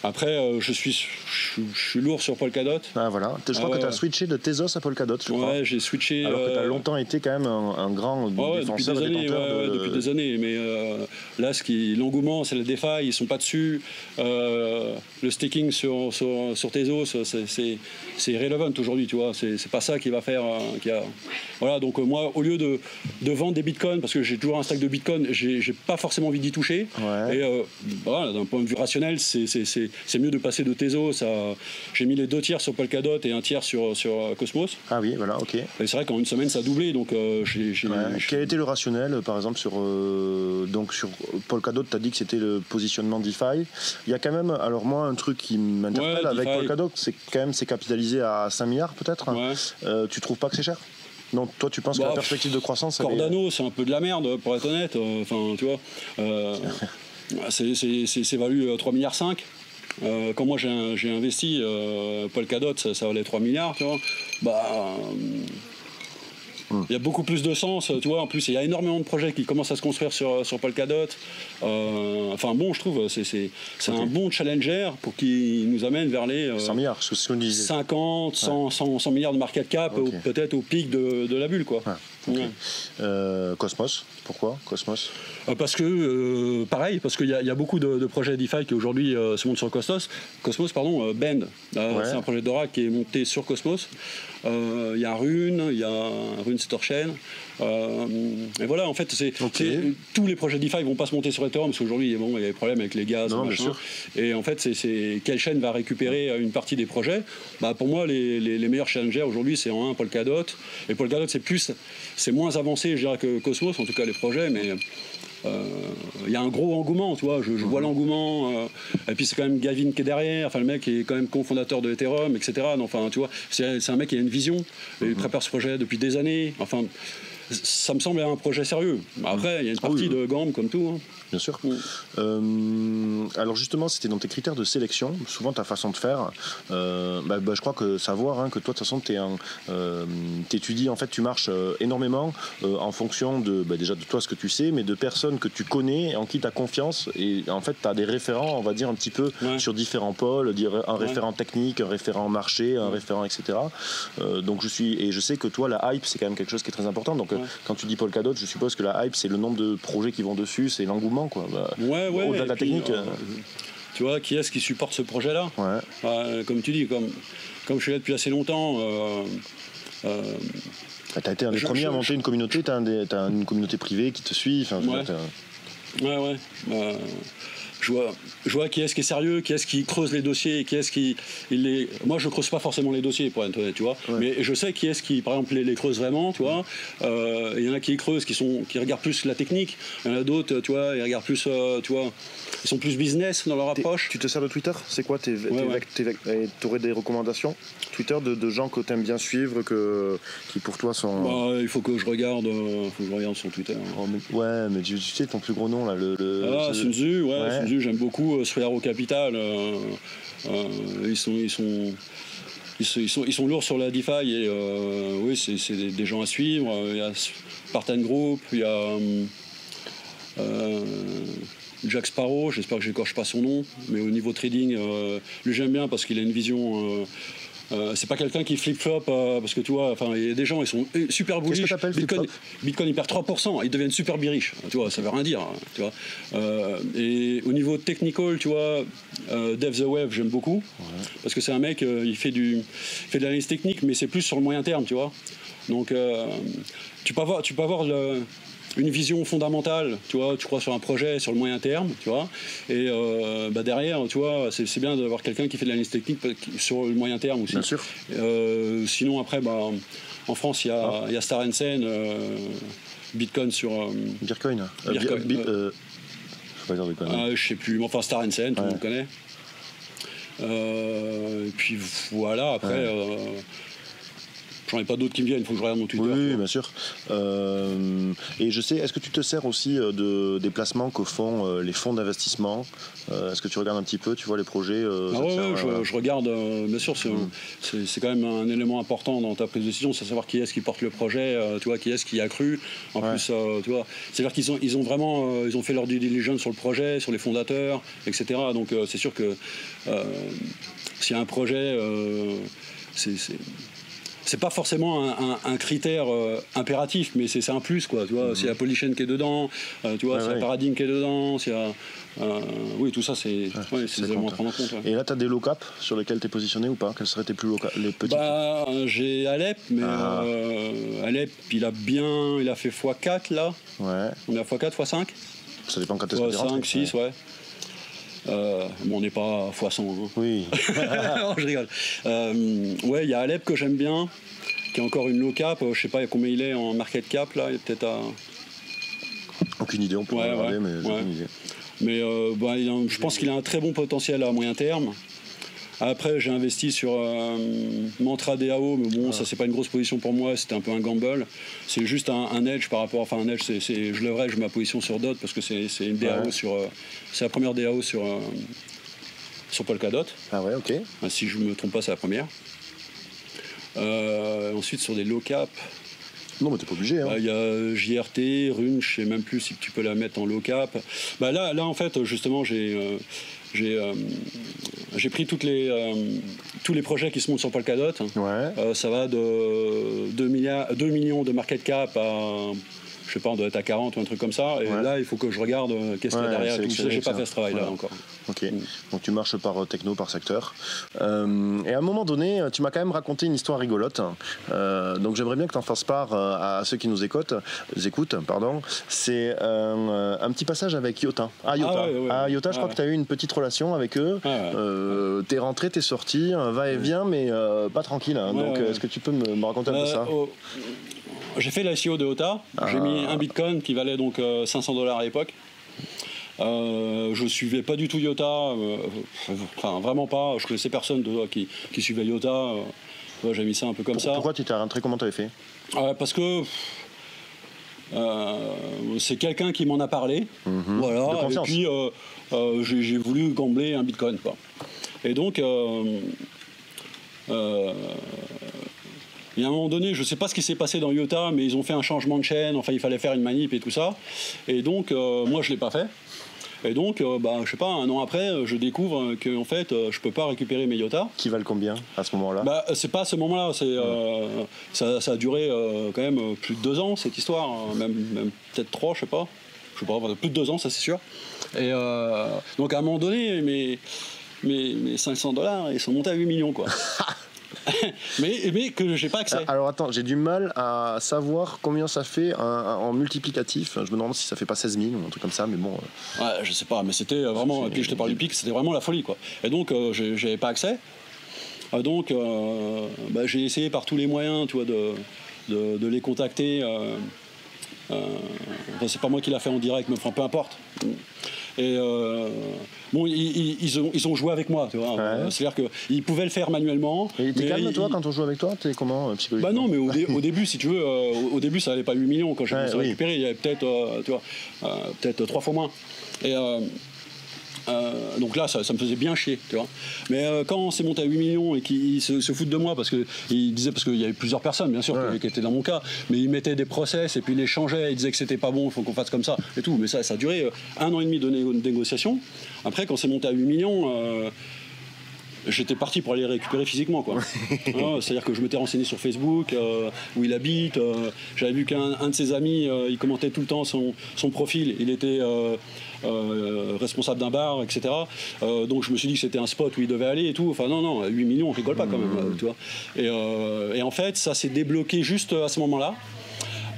Après, euh, je, suis, je, je suis lourd sur Polkadot. Ah, voilà. Je crois Ah, que tu as ouais. switché de Tezos à Polkadot, je crois. Ouais, j'ai switché. Alors que tu as euh, longtemps été quand même un, un grand Ouais, ouais, depuis défenseur des et années, de... depuis des années. Mais euh, là, ce qui, l'engouement, c'est le DeFi, ils sont pas dessus. Euh, le staking sur, sur, sur Tezos, c'est, c'est, irrelevant aujourd'hui, tu vois. C'est, c'est pas ça qui va faire. qui a... Voilà, donc moi, au lieu de, de vendre des bitcoins, parce que j'ai toujours un stack de bitcoins, j'ai, j'ai pas forcément envie d'y toucher. Et voilà, d'un point de vue rationnel, c'est, c'est, c'est, mieux de passer de Tezos à. J'ai mis les deux tiers sur Polkadot et un tiers sur, sur euh, Cosmos. Ah oui, voilà, ok. Et c'est vrai qu'en une semaine, ça a doublé, donc euh, j'ai. j'ai- Ouais. j'ai- Quel été le rationnel, euh, par exemple, sur, euh, donc sur Polkadot Tu as dit que c'était le positionnement DeFi. Il y a quand même, alors moi, un truc qui m'interpelle Ouais, avec DeFi. Polkadot, c'est quand même c'est capitalisé à 5 milliards peut-être. Ouais. Euh, tu trouves pas que c'est cher? Non, toi tu penses que Bah, la perspective de croissance, est- Cordano, c'est un peu de la merde, pour être honnête. Enfin, tu vois, c'est- c'est c'est- c'est valu 3 milliards 5. Euh, quand moi j'ai investi euh, Polkadot, ça, ça valait 3 milliards, tu vois. Bah, euh, Hmm. Il y a beaucoup plus de sens, tu vois. En plus, il y a énormément de projets qui commencent à se construire sur, sur Polkadot. Euh, enfin, bon, je trouve, c'est un bon challenger pour qui nous amène vers les 100 milliards, ce qu'on disait. 50, 100, 100, milliards de market cap, peut-être au pic de, de, la bulle, quoi. Cosmos, pourquoi Cosmos Parce que, pareil, parce qu'il y, y, a beaucoup de, de projets DeFi qui aujourd'hui se montent sur Cosmos. Cosmos, pardon, Bend, c'est un projet d'Ora qui est monté sur Cosmos. Euh, il y a Rune, il y a Rune. Euh, et voilà, en fait, c'est tous les projets DeFi ne vont pas se monter sur Ethereum parce qu'aujourd'hui, bon, il y a des problèmes avec les gaz, et en fait, c'est quelle chaîne va récupérer une partie des projets? Bah, pour moi, les, les, meilleurs challengers aujourd'hui, c'est en un Polkadot. Et Polkadot, c'est plus, c'est moins avancé, je dirais, que Cosmos, en tout cas les projets, mais euh, il y a un gros engouement, tu vois, je, vois mhm. l'engouement. Euh, et puis c'est quand même Gavin qui est derrière, enfin le mec est quand même cofondateur de Ethereum, etc. enfin, tu vois, c'est un mec qui a une vision, il mhm. prépare ce projet depuis des années. Enfin, ça me semble un projet sérieux. Après, il y a une ah partie de gamme comme tout. Hein. Bien sûr. Euh, alors justement, c'était dans tes critères de sélection, souvent ta façon de faire. Euh, bah, bah, je crois que savoir hein, que toi, de toute façon, tu euh, étudies, en fait, tu marches énormément en fonction de bah, déjà de toi ce que tu sais, mais de personnes que tu connais, en qui tu as confiance. Et en fait, tu as des référents, on va dire, un petit peu sur différents pôles, un référent technique, un référent marché, un référent, etc. donc je suis, et je sais que toi, la hype, c'est quand même quelque chose qui est très important. Donc quand tu dis Polkadot, je suppose que la hype, c'est le nombre de projets qui vont dessus, c'est l'engouement. Quoi. Bah, ouais, ouais, Au-delà de la technique. Euh, tu vois, qui est-ce qui supporte ce projet-là? Ouais. Bah, comme tu dis, comme, comme je suis là depuis assez longtemps. Euh, euh, ah, tu as été un des premiers à monter une communauté, tu as, as, une communauté privée qui te suit. Ouais. ouais, ouais. Bah, je vois, je vois qui est-ce qui est sérieux, qui est-ce qui creuse les dossiers, qui est-ce qui il les. Moi, je creuse pas forcément les dossiers pour être honnête, tu vois. Mais je sais qui est-ce qui, par exemple, les, creuse vraiment, tu vois. Euh, il y en a qui creusent, qui sont, qui regardent plus la technique. Il y en a d'autres, tu vois, ils regardent plus, euh, tu vois, ils sont plus business dans leur approche. Tu te sers de Twitter? C'est quoi tes, Tu aurais des recommandations? Twitter de, gens que tu aimes bien suivre, que, qui pour toi sont. Bah, il faut que je regarde, euh, faut que je regarde son Twitter. Oh, ouais, mais tu, sais ton plus gros nom là, le. ah, Sun Tzu, ouais j'aime beaucoup. Euh, au Capital, euh, euh, ils sont. Ils sont ils sont, ils sont, lourds sur la DeFi et oui, c'est des, gens à suivre. Il y a Spartan Group, il y a Jack Sparrow, j'espère que je n'écorche pas son nom, mais au niveau trading, lui j'aime bien parce qu'il a une vision euh, c'est pas quelqu'un qui flip-flop euh, parce que tu vois, enfin, il y a des gens, ils sont super bullish. Bitcoin, Bitcoin, il perd 3%, ils deviennent super bearish. Tu vois, ça veut rien dire. Hein, tu vois. Euh, et au niveau technical, tu vois, Dev the Web, j'aime beaucoup parce que c'est un mec, il fait du, fait de l'analyse technique, mais c'est plus sur le moyen terme, tu vois. Donc, tu peux avoir, tu peux avoir le, une vision fondamentale, tu vois, tu crois sur un projet sur le moyen terme, tu vois, et euh, bah derrière, tu vois, c'est bien d'avoir quelqu'un qui fait de l'analyse technique sur le moyen terme aussi. Bien sûr. Euh, sinon, après, bah, en France, il y, a, ah. y a Star Sen, euh, Bitcoin sur. Bitcoin. Bitcoin. je sais pas ah, je sais plus, mais enfin Star Sen, tout le monde connaît. et puis voilà, après. J'en ai pas d'autres qui me viennent, il faut que je regarde mon Twitter. Oui, bien sûr. Euh, et je sais, est-ce que tu te sers aussi euh, de, des placements que font euh, les fonds d'investissement? Est-ce que tu regardes un petit peu, tu vois les projets Ah ouais, je, regarde, bien sûr, mm. c'est quand même un élément important dans ta prise de décision, c'est savoir qui est-ce qui porte le projet, tu vois, qui est-ce qui a cru. En plus, tu vois, c'est-à-dire qu'ils ont, ils ont vraiment ils ont fait leur due diligence sur le projet, sur les fondateurs, etc. Donc c'est sûr que s'il y a un projet, c'est c'est pas forcément un, critère euh, impératif, mais c'est un plus, quoi. Tu vois, s'il y a. Polychain qui est dedans, euh, tu vois, s'il y a Paradigm qui est dedans, s'il y a. Euh, oui, tout ça, c'est des éléments à prendre en compte. Et là, tu as des low cap sur lesquels tu es positionné ou pas? Quels seraient tes plus low les petits bah, J'ai Alep, mais ah. Alep, il a bien. Il a fait x4 là. Ouais. On est à x4, x5 Ça dépend quand tu es 5, 6, ouais. Euh, bon, on n'est pas à 100. Hein. Oui. je rigole. Euh, ouais, il y a Alep que j'aime bien, qui est encore une low cap. Je sais pas combien il est en market cap là. Il est peut-être à. Aucune idée, on pourrait regarder, mais aucune idée. Mais euh, bah, je pense qu'il a un très bon potentiel à moyen terme. Après, j'ai investi sur euh, Mantra DAO, mais bon, ça, c'est pas une grosse position pour moi, c'était un peu un gamble. C'est juste un, edge par rapport. Enfin, un edge, c'est, je leverage ma position sur DOT parce que c'est, une DAO sur. Euh, c'est la première DAO sur, euh, sur Polkadot. Ah ouais, ok. Si je me trompe pas, c'est la première. ensuite, sur des low cap. Non, mais t'es pas obligé. Hein. Bah, Il y a JRT, Rune, je sais même plus si tu peux la mettre en low cap. Bah, là, là, en fait, justement, j'ai. euh, j'ai euh, j'ai pris toutes les, euh, tous les projets qui se montent sur Polkadot. Ouais. Ça va de 2, milliards, 2 millions de market cap à, je sais pas, on doit être à 40 ou un truc comme ça. Et Ouais. là, il faut que je regarde euh, qu'est-ce qu'il y a derrière. et Tout. Ça, J'ai pas fait ce travail-là Voilà. encore. Ok. Mm. Donc tu marches par euh, techno, par secteur. Euh, et à un moment donné, tu m'as quand même raconté une histoire rigolote. Euh, donc j'aimerais bien que tu en fasses part à ceux qui nous écoutent. écoutent pardon. C'est un petit passage avec Iota. Ah, Iota. Ah ouais, ouais, Ah. Iota, je Ah crois ouais. que tu as eu une petite relation avec eux. Ouais. Euh, t'es rentré, t'es sorti, un va-et-vient, mais euh, pas tranquille. hein. Ouais, Donc, est-ce que tu peux me, me raconter un peu Euh, ça? oh, J'ai fait l'ICO de OTA. J'ai Ah. mis un bitcoin qui valait donc euh, 500 dollars à l'époque. Euh, je suivais pas du tout Iota, euh, enfin vraiment pas. Je connaissais personne de, qui, qui suivait Iota. euh, ouais, J'ai mis ça un peu comme Pour- ça. Pourquoi tu t'es rentré? Comment t'avais fait? Parce que euh, c'est quelqu'un qui m'en a parlé. Voilà. Mhm. De Et puis euh, euh, j'ai j'ai voulu gambler un bitcoin. Quoi. Et donc, y a un moment donné, je ne sais pas ce qui s'est passé dans IOTA, mais ils ont fait un changement de chaîne. Enfin, il fallait faire une manip et tout ça. Et donc, euh, moi, je ne l'ai pas fait. Et donc, euh, bah, je sais pas, un an après, euh, je découvre que en fait, euh, je peux pas récupérer mes IOTA. Qui valent combien à ce moment-là? Bah, c'est pas à ce moment-là, c'est, euh, ça, ça a duré quand même plus de deux ans cette histoire, hein, même, même peut-être trois, je sais pas. Je sais pas, plus de deux ans, ça c'est sûr. Et donc à un moment donné, mes, mes, mes 500 dollars, ils sont montés à 8 millions quoi. mais, mais que j'ai pas accès. Alors attends, j'ai du mal à savoir combien ça fait en multiplicatif. Je me demande si ça fait pas 16 000 ou un truc comme ça, mais bon. euh, Ouais, je sais pas, mais c'était euh, vraiment. Et puis je te parle du pic, c'était vraiment la folie, quoi. Et donc, euh, j'avais pas accès. Euh, donc, euh, bah, j'ai essayé par tous les moyens, tu vois, de, de, de les contacter. Euh, enfin, c'est pas moi qui l'a fait en direct, mais enfin, peu importe. Et euh, bon, ils, ont, ils ont joué avec moi, tu vois. C'est-à-dire qu'ils pouvaient le faire manuellement. Et t'es calme toi ils- quand on joue avec toi T'es comment euh, psychologiquement bah non, mais au, dé- au début, si tu veux, euh, au, début, ça allait pas 8 millions. Quand j'ai Ouais, oui. récupérer, il y avait peut-être, euh, tu vois, peut-être trois fois moins. Et euh, donc là, ça, ça me faisait bien chier, tu vois. Mais euh, quand on s'est monté à 8 millions et qu'ils se, se foutent de moi, parce qu'ils disaient, parce qu'il y avait plusieurs personnes, bien sûr, Ouais. qui, étaient dans mon cas, mais ils mettaient des process et puis ils les changeaient, ils disaient que c'était pas bon, il faut qu'on fasse comme ça et tout. Mais ça, ça a duré euh, un an et demi de, négo- de négociation. Après, quand c'est monté à 8 millions, J'étais parti pour aller récupérer physiquement, quoi. Ouais, C'est-à-dire que je m'étais renseigné sur Facebook, euh, où il habite. euh, J'avais vu qu'un un de ses amis, euh, il commentait tout le temps son, son profil. Il était responsable d'un bar, etc. Donc je me suis dit que c'était un spot où il devait aller et tout. Enfin non, non, à 8 millions, on rigole pas quand même, euh, tu vois. Et, et en fait, ça s'est débloqué juste à ce moment-là.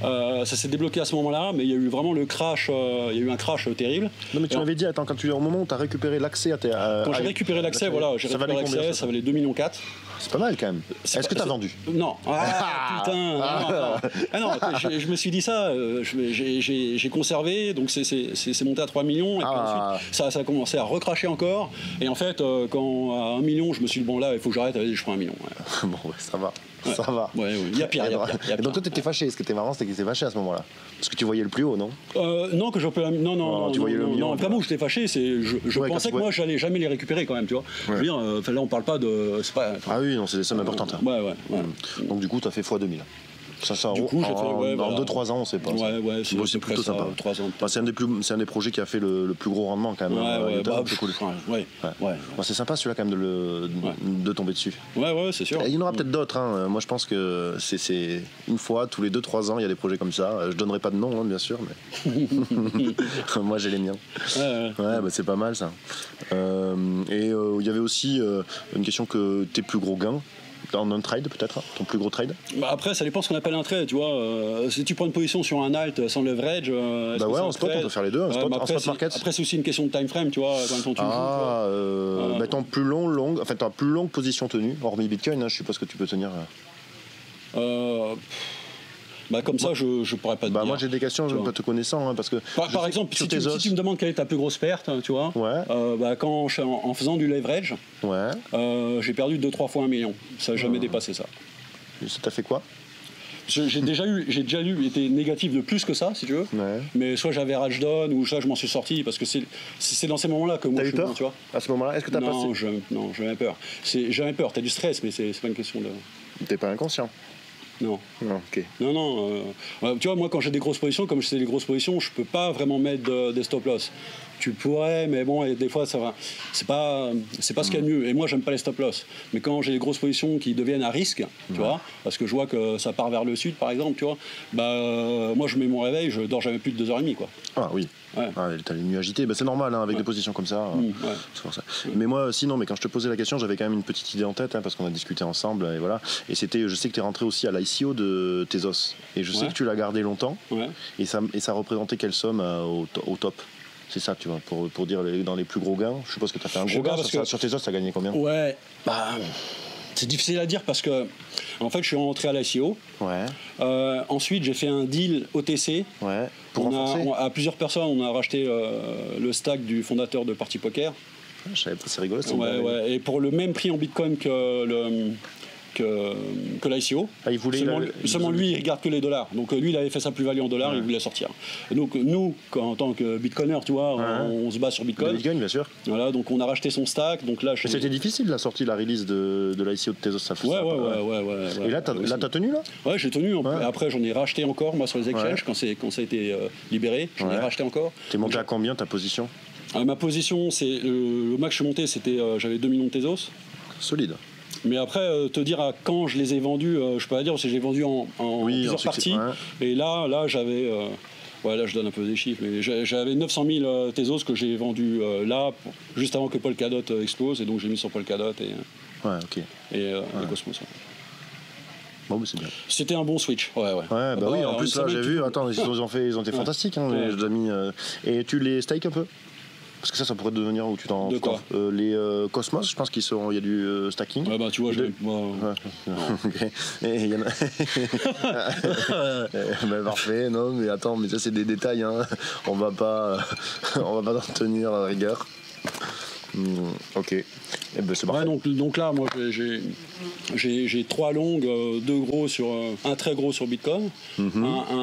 Euh, ça s'est débloqué à ce moment-là, mais il y a eu vraiment le crash, euh, il y a eu un crash euh, terrible. Non mais tu m'avais dit, attends, quand tu au moment où tu as récupéré l'accès à tes... à- Quand j'ai récupéré l'accès, voilà, j'ai récupéré l'accès, ça valait 2 millions 4. C'est pas mal quand même. Est-ce pas- que t'as vendu Non. Ah, putain. non, non. Ah non, je, me suis dit ça. j'ai- conservé, donc c'est- monté à 3 millions. Et puis Ah. ensuite, ça, ça a commencé à recracher encore. Et en fait, quand à 1 million, je me suis dit, bon là, il faut que j'arrête, allez, je prends 1 million. Ouais. Bon, ouais, ça va. Ouais. Ça va. Ouais, ouais. Il y a pire, donc toi, t'étais fâché. Ce qui était marrant, c'était qu'il était fâché à ce moment-là. Parce que tu voyais le plus haut, non? Euh, non, que je peux. Non, non, Oh, non, tu non, voyais le non, million, non, quoi. vraiment, j'étais fâché. C'est, je, je pensais que moi, j'allais jamais les récupérer quand même, tu vois. Je veux dire, euh, là, on parle pas de. Pas. Ah oui, non, c'est des sommes importantes. hein. Ouais, ouais, ouais. Donc du coup, t'as fait x2000. 500 Du coup, en, fait, ouais, en voilà. 2-3 ans, on sait pas. Ouais, ouais, c'est, plutôt ça, sympa. trois ans. Bah, c'est un des plus, c'est un des projets qui a fait le, le plus gros rendement quand même. Ouais, ouais, bah, c'est cool. ouais, Bah, sympa celui-là quand même de, le, de tomber dessus. ouais, ouais, c'est sûr. Et il y en aura peut-être d'autres. hein. Moi, je pense que c'est, c'est une fois tous les 2-3 ans, il y a des projets comme ça. Je donnerai pas de nom, hein, bien sûr, mais moi j'ai les miens. Ouais, bah, c'est pas mal ça. Euh, et euh, il y avait aussi euh, une question que tes plus gros gains en un trade peut-être, hein, ton plus gros trade. Bah après, ça dépend ce qu'on appelle un trade, tu vois. euh, si tu prends une position sur un alt sans leverage. euh, Bah ouais, en spot, on peut faire les deux, en Ouais, spot- après, spot c'est- market. Après, c'est aussi une question de time frame, tu vois. Quand tu le joues. Ah, euh, bah, ton plus long, longue, enfin ta plus longue position tenue, hormis Bitcoin, hein, je suppose que tu peux tenir. euh. Bah comme ça, je, je pourrais pas te Bah dire. moi j'ai des questions, je vois. pas te connaissant, hein, parce que. Par, je par exemple, si tu, si os. tu me demandes quelle est ta plus grosse perte, tu vois, Ouais. euh, bah, quand je- en, en faisant du leverage, Ouais. euh, j'ai perdu 2-3 fois un million. Ça n'a jamais dépassé ça. Ça t'a fait quoi? J'ai déjà eu, j'ai déjà eu été négatif de plus que ça, si tu veux. Ouais. Mais soit j'avais rage down ou soit je m'en suis sorti parce que c'est dans ces moments-là que moi je eu suis peur tu vois. À ce moment-là, est-ce que t'as Non, passé non, j'avais peur. C'est j'avais peur. T'as du stress, mais c'est pas une question de. T'es pas inconscient. Non. Non, ok. Non, non. euh, euh, tu vois, moi, quand j'ai des grosses positions, comme c'est des grosses positions, je peux pas vraiment mettre de- des stop loss. Tu pourrais, mais bon, et des fois, ça va. C'est pas, c'est pas ce qu'il y a de mieux. Et moi, j'aime pas les stop loss. Mais quand j'ai des grosses positions qui deviennent à risque, tu vois, parce que je vois que ça part vers le sud, par exemple, tu vois, bah, euh, moi, je mets mon réveil, je dors jamais plus de 2h30, quoi. Ah oui. Ouais. Ah, T'as les nuits agitées, bah, c'est normal hein, avec Ouais. des positions comme ça. Mm, ouais. C'est pour ça. Mais moi, sinon, mais quand je te posais la question, j'avais quand même une petite idée en tête, hein, parce qu'on a discuté ensemble, et voilà. Et c'était, je sais que tu es rentré aussi à l'ICO de Tezos. Et je sais que tu l'as gardé longtemps, et ça, et ça représentait quelle somme euh, au, to- au top? C'est ça, tu vois, pour, pour dire les- dans les plus gros gains. Je suppose que tu as fait un Je gros gain sur, que- sur Tezos, tu as gagné combien? Ouais, bah, c'est difficile à dire parce que, en fait, je suis rentré à l'ICO. Ouais, Euh, ensuite, j'ai fait un deal OTC. ouais. Pour On a- on- à plusieurs personnes, on a racheté euh, le stack du fondateur de Party Poker. Ah, Je savais pas, c'est rigolo. Ouais, une- ouais, et pour le même prix en Bitcoin que le que, que l'ICO. Ah, il voulait. Seulement, il a- seulement lui, il regarde que les dollars. Donc euh, lui, il avait fait sa plus-value en dollars, il voulait sortir. Donc nous, en tant que bitcoiner, tu vois, on, on se bat sur Bitcoin. Bitcoin, bien sûr. Voilà, donc on a racheté son stack. Donc là, je c'était difficile la sortie, la release de, de l'ICO de Tezos. Ça, Ouais, ça- ouais, ouais, ouais. Et là, t'as là, t'as tenu là? Ouais, j'ai tenu. Après, j'en ai racheté encore, moi, sur les exchanges, quand, c'est, quand ça a été euh, libéré. J'en ai racheté encore. T'es monté à combien ta position? Euh, ma position, c'est le, le max que je suis monté, c'était euh, j'avais 2 millions de Tezos. Solide. Mais après, euh, te dire à quand je les ai vendus, euh, je peux pas dire, parce que j'ai vendu en, en Oui, plusieurs en succès, parties. ouais. Et là, là j'avais. euh, ouais, là, je donne un peu des chiffres, mais j'a- j'avais 900 000 euh, Tezos que j'ai vendus là, pour- juste avant que Polkadot explose, et donc j'ai mis sur Polkadot et, Ouais, ok. et, et Cosmos. ouais. Bon, mais c'est bien. C'était un bon switch, ouais, ouais. Ouais, bah Ah oui, en plus là, j'ai vu. Attends, ils ont fait, ils ont été Ouais. fantastiques, hein, Ouais. les amis. Et tu les stakes un peu? Parce que ça, ça pourrait devenir où tu t'en. De quoi euh, Les euh, Cosmos, je pense qu'ils sont. Il y a du euh, stacking. Ouais, bah tu vois, moi, Ouais. Ok. Et il y en a. Ben, parfait, non, mais attends, mais ça c'est des détails, hein. On va pas, on va pas en tenir à rigueur. Hmm, ok. Eh ben, c'est Ouais, parfait. donc, donc là, moi, j'ai- j'ai- trois longues, euh, deux gros sur euh, un très gros sur Bitcoin, Mhm. un,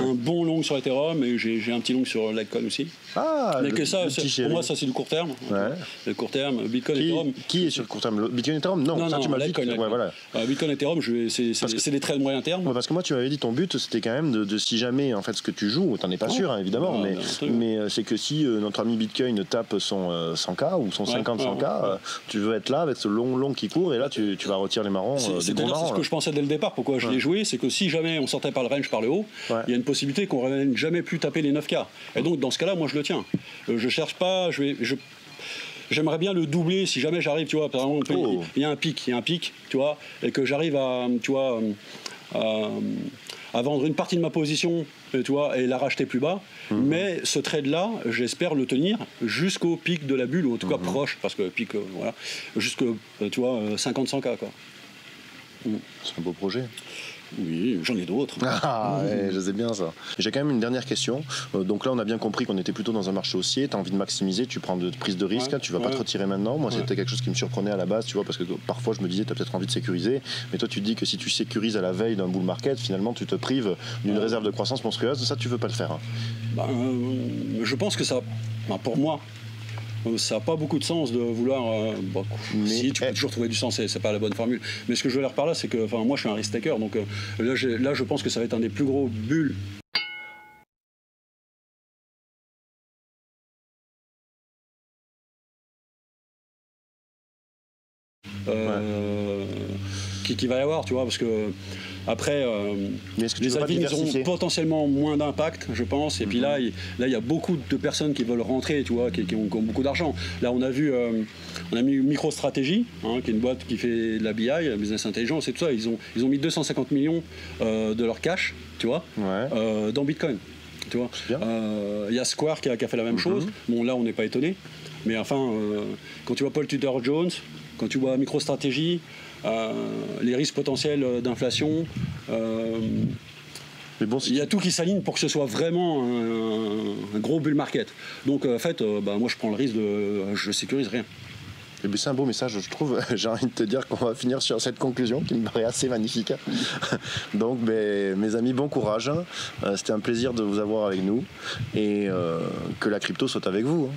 un- un bon long sur Ethereum et j'ai un petit long sur Litecoin aussi. Ah, Mais le- que ça, pour moi, ça c'est du court terme. Ouais. Le court terme, Bitcoin, Qui, Ethereum. qui est sur le court terme? Bitcoin Ethereum? Non, Non, ça non, tu m'as dit. Litecoin. ouais, voilà. Euh, Bitcoin, Ethereum, c'est des traits de moyen terme. Ouais, parce que moi, tu m'avais dit ton but, c'était quand même de, de si jamais, en fait, ce que tu joues, t'en es pas Oh. sûr, hein, évidemment, mais, mais euh, c'est que si notre ami Bitcoin tape son euh, 100K ou son Ouais, 50-100K, ouais, ouais. euh, tu veux être là avec ce long, long qui court, et là, tu, tu vas retirer les marrons, C'est euh, ce que je pensais dès le départ. Pourquoi je l'ai joué, c'est que si jamais on sortait par le range par le haut, Ouais. il y a une possibilité qu'on ne revienne jamais plus taper les 9K. Et donc dans ce cas-là, moi je le tiens. Euh, je cherche pas, je vais, je- J'aimerais bien le doubler si jamais j'arrive, tu vois, par exemple, il- Oh. il y a un pic, il y a un pic, tu vois, et que j'arrive à, tu vois, à, à vendre une partie de ma position, tu vois, et la racheter plus bas. Mhm. Mais ce trade-là, j'espère le tenir jusqu'au pic de la bulle, ou en tout Mhm. cas proche, parce que pic, euh, voilà, jusqu'au, euh, tu vois, 50-100K, quoi. C'est un beau projet. Oui, j'en ai d'autres. Ah, ouais, je sais bien ça. J'ai quand même une dernière question. Euh, donc là, on a bien compris qu'on était plutôt dans un marché haussier. Tu as envie de maximiser, tu prends de prise de risque. Ouais, tu vas pas te retirer maintenant. Moi, Ouais. c'était quelque chose qui me surprenait à la base, tu vois, parce que parfois, je me disais, tu as peut-être envie de sécuriser. Mais toi, tu te dis que si tu sécurises à la veille d'un bull market, finalement, tu te prives d'une Ouais. réserve de croissance monstrueuse. Ça, tu veux pas le faire. hein. Ben, euh, je pense que ça, ben, pour moi, ça n'a pas beaucoup de sens de vouloir. euh, si, tu peux eh. toujours trouver du sens, c'est pas la bonne formule. Mais ce que je veux dire par là, c'est que moi, je suis un risk taker, donc euh, là, là, je pense que ça va être un des plus gros bulles. Euh, qui, qui va y avoir, tu vois, parce que après, euh, les veux pas alvins ils diversifier ont potentiellement moins d'impact, je pense. Et puis là, il, là, il y a beaucoup de personnes qui veulent rentrer, tu vois, qui, qui ont, qui ont beaucoup d'argent. Là, on a vu, euh, on a mis MicroStrategy, hein, qui est une boîte qui fait de la BI, la business intelligence et tout ça. Ils ont, ils ont mis 250 millions euh, de leur cash, tu vois, Ouais. dans Bitcoin. Tu vois. Euh, Il y a Square qui a, qui a fait la même Mhm. chose. Bon, là, on n'est pas étonné. Mais enfin, euh, quand tu vois Paul Tudor Jones, quand tu vois MicroStrategy, euh, les risques potentiels d'inflation, euh, Mais bon, il y a tout qui s'aligne pour que ce soit vraiment un, un gros bull market. Donc en fait, euh, bah, moi je prends le risque de. Je sécurise rien. Eh bien, c'est un beau message, je trouve. J'ai envie de te dire qu'on va finir sur cette conclusion qui me paraît assez magnifique. Donc, ben, mes amis, bon courage. Euh, C'était un plaisir de vous avoir avec nous et euh, que la crypto soit avec vous. hein.